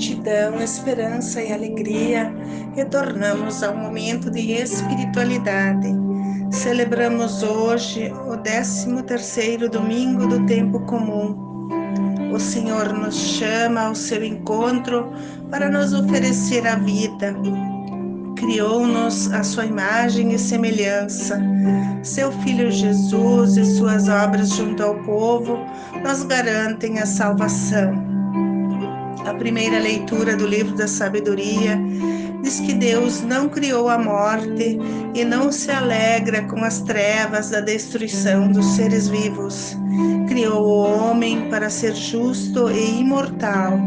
gratidão, esperança e alegria, retornamos ao momento de espiritualidade. Celebramos hoje o 13º domingo do tempo comum o Senhor nos chama ao seu encontro para nos oferecer a vida. Criou-nos a sua imagem e semelhança. Seu Filho Jesus e suas obras junto ao povo nos garantem a salvação. A primeira leitura do livro da sabedoria diz que Deus não criou a morte e não se alegra com as trevas da destruição dos seres vivos. Criou o homem para ser justo e imortal,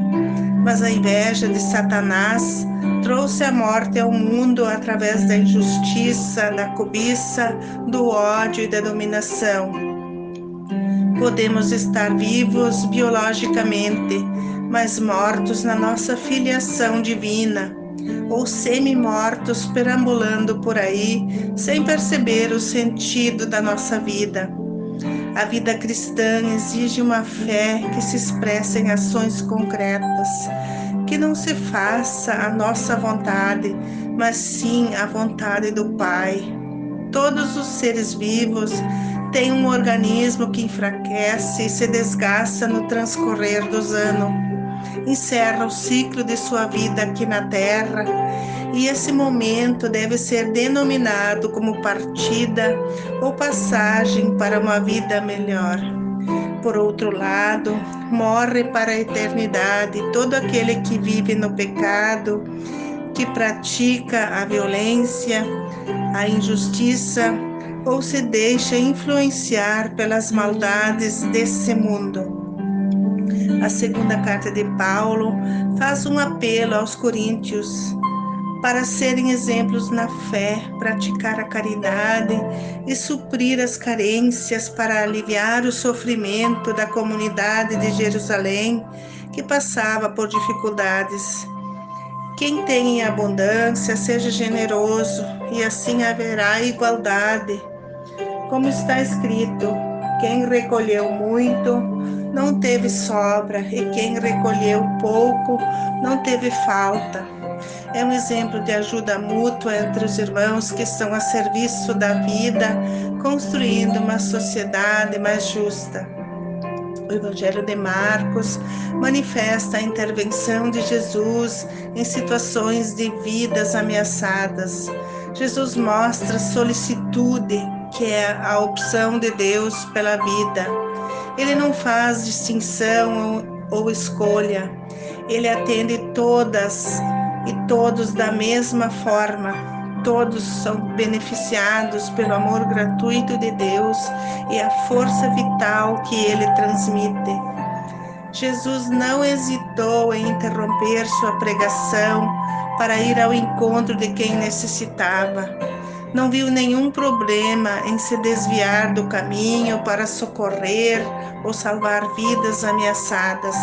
mas a inveja de Satanás trouxe a morte ao mundo através da injustiça, da cobiça, do ódio e da dominação. Podemos estar vivos biologicamente, mas mortos na nossa filiação divina ou semi-mortos perambulando por aí sem perceber o sentido da nossa vida. A vida cristã exige uma fé que se expressa em ações concretas, que não se faça a nossa vontade, mas sim a vontade do Pai. Todos os seres vivos têm um organismo que enfraquece e se desgasta no transcorrer dos anos encerra o ciclo de sua vida aqui na Terra e esse momento deve ser denominado como partida ou passagem para uma vida melhor. Por outro lado, morre para a eternidade todo aquele que vive no pecado, que pratica a violência, a injustiça ou se deixa influenciar pelas maldades desse mundo. A segunda carta de Paulo faz um apelo aos coríntios para serem exemplos na fé, praticar a caridade e suprir as carências para aliviar o sofrimento da comunidade de Jerusalém que passava por dificuldades. Quem tem em abundância, seja generoso, e assim haverá igualdade. Como está escrito: quem recolheu muito, não teve sobra, e quem recolheu pouco, não teve falta. É um exemplo de ajuda mútua entre os irmãos que estão a serviço da vida, construindo uma sociedade mais justa. O Evangelho de Marcos manifesta a intervenção de Jesus em situações de vidas ameaçadas. Jesus mostra solicitude, que é a opção de Deus pela vida. Ele não faz distinção ou, ou escolha. Ele atende todas e todos da mesma forma. Todos são beneficiados pelo amor gratuito de Deus e a força vital que ele transmite. Jesus não hesitou em interromper sua pregação para ir ao encontro de quem necessitava não viu nenhum problema em se desviar do caminho para socorrer ou salvar vidas ameaçadas.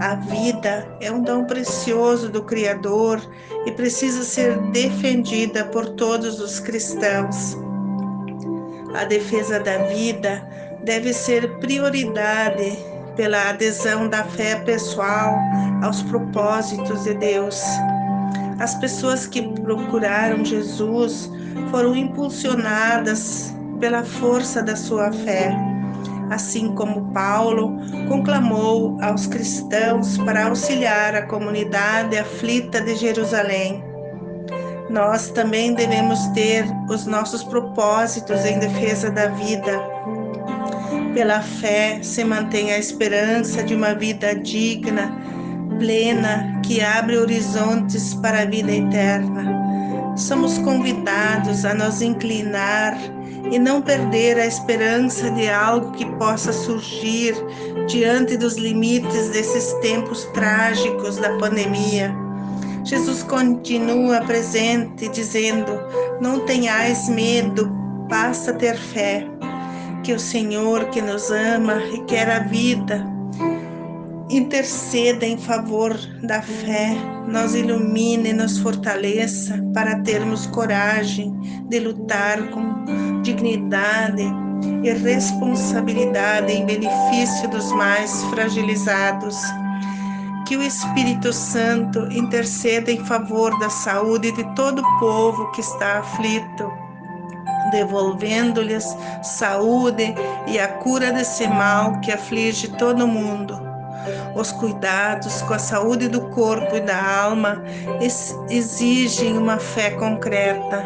A vida é um dom precioso do Criador e precisa ser defendida por todos os cristãos. A defesa da vida deve ser prioridade pela adesão da fé pessoal aos propósitos de Deus. As pessoas que procuraram Jesus foram impulsionadas pela força da sua fé, assim como Paulo conclamou aos cristãos para auxiliar a comunidade aflita de Jerusalém. Nós também devemos ter os nossos propósitos em defesa da vida. Pela fé se mantém a esperança de uma vida digna, plena, que abre horizontes para a vida eterna somos convidados a nos inclinar e não perder a esperança de algo que possa surgir diante dos limites desses tempos trágicos da pandemia. Jesus continua presente, dizendo: Não tenhais medo, basta ter fé. Que o Senhor que nos ama e quer a vida interceda em favor da fé, nos ilumine nos fortaleça para termos coragem de lutar com dignidade e responsabilidade em benefício dos mais fragilizados. Que o Espírito Santo interceda em favor da saúde de todo o povo que está aflito, devolvendo-lhes saúde e a cura desse mal que aflige todo mundo os cuidados com a saúde do corpo e da alma exigem uma fé concreta.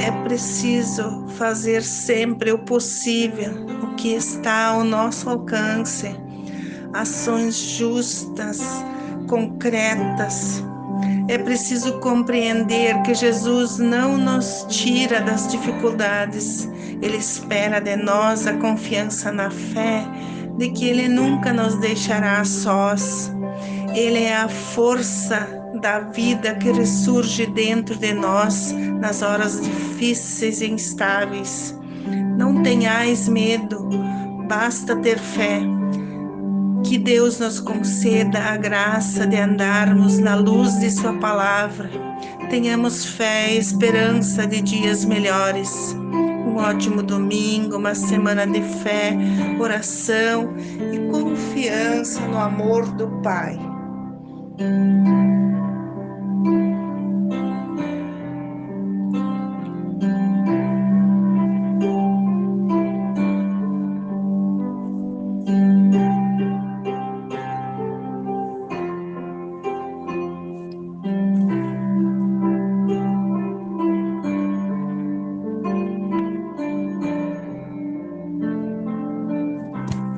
É preciso fazer sempre o possível, o que está ao nosso alcance. Ações justas, concretas. É preciso compreender que Jesus não nos tira das dificuldades, Ele espera de nós a confiança na fé de que Ele nunca nos deixará sós. Ele é a força da vida que ressurge dentro de nós nas horas difíceis e instáveis. Não tenhais medo, basta ter fé. Que Deus nos conceda a graça de andarmos na luz de Sua palavra. Tenhamos fé e esperança de dias melhores um ótimo domingo, uma semana de fé, oração e confiança no amor do Pai.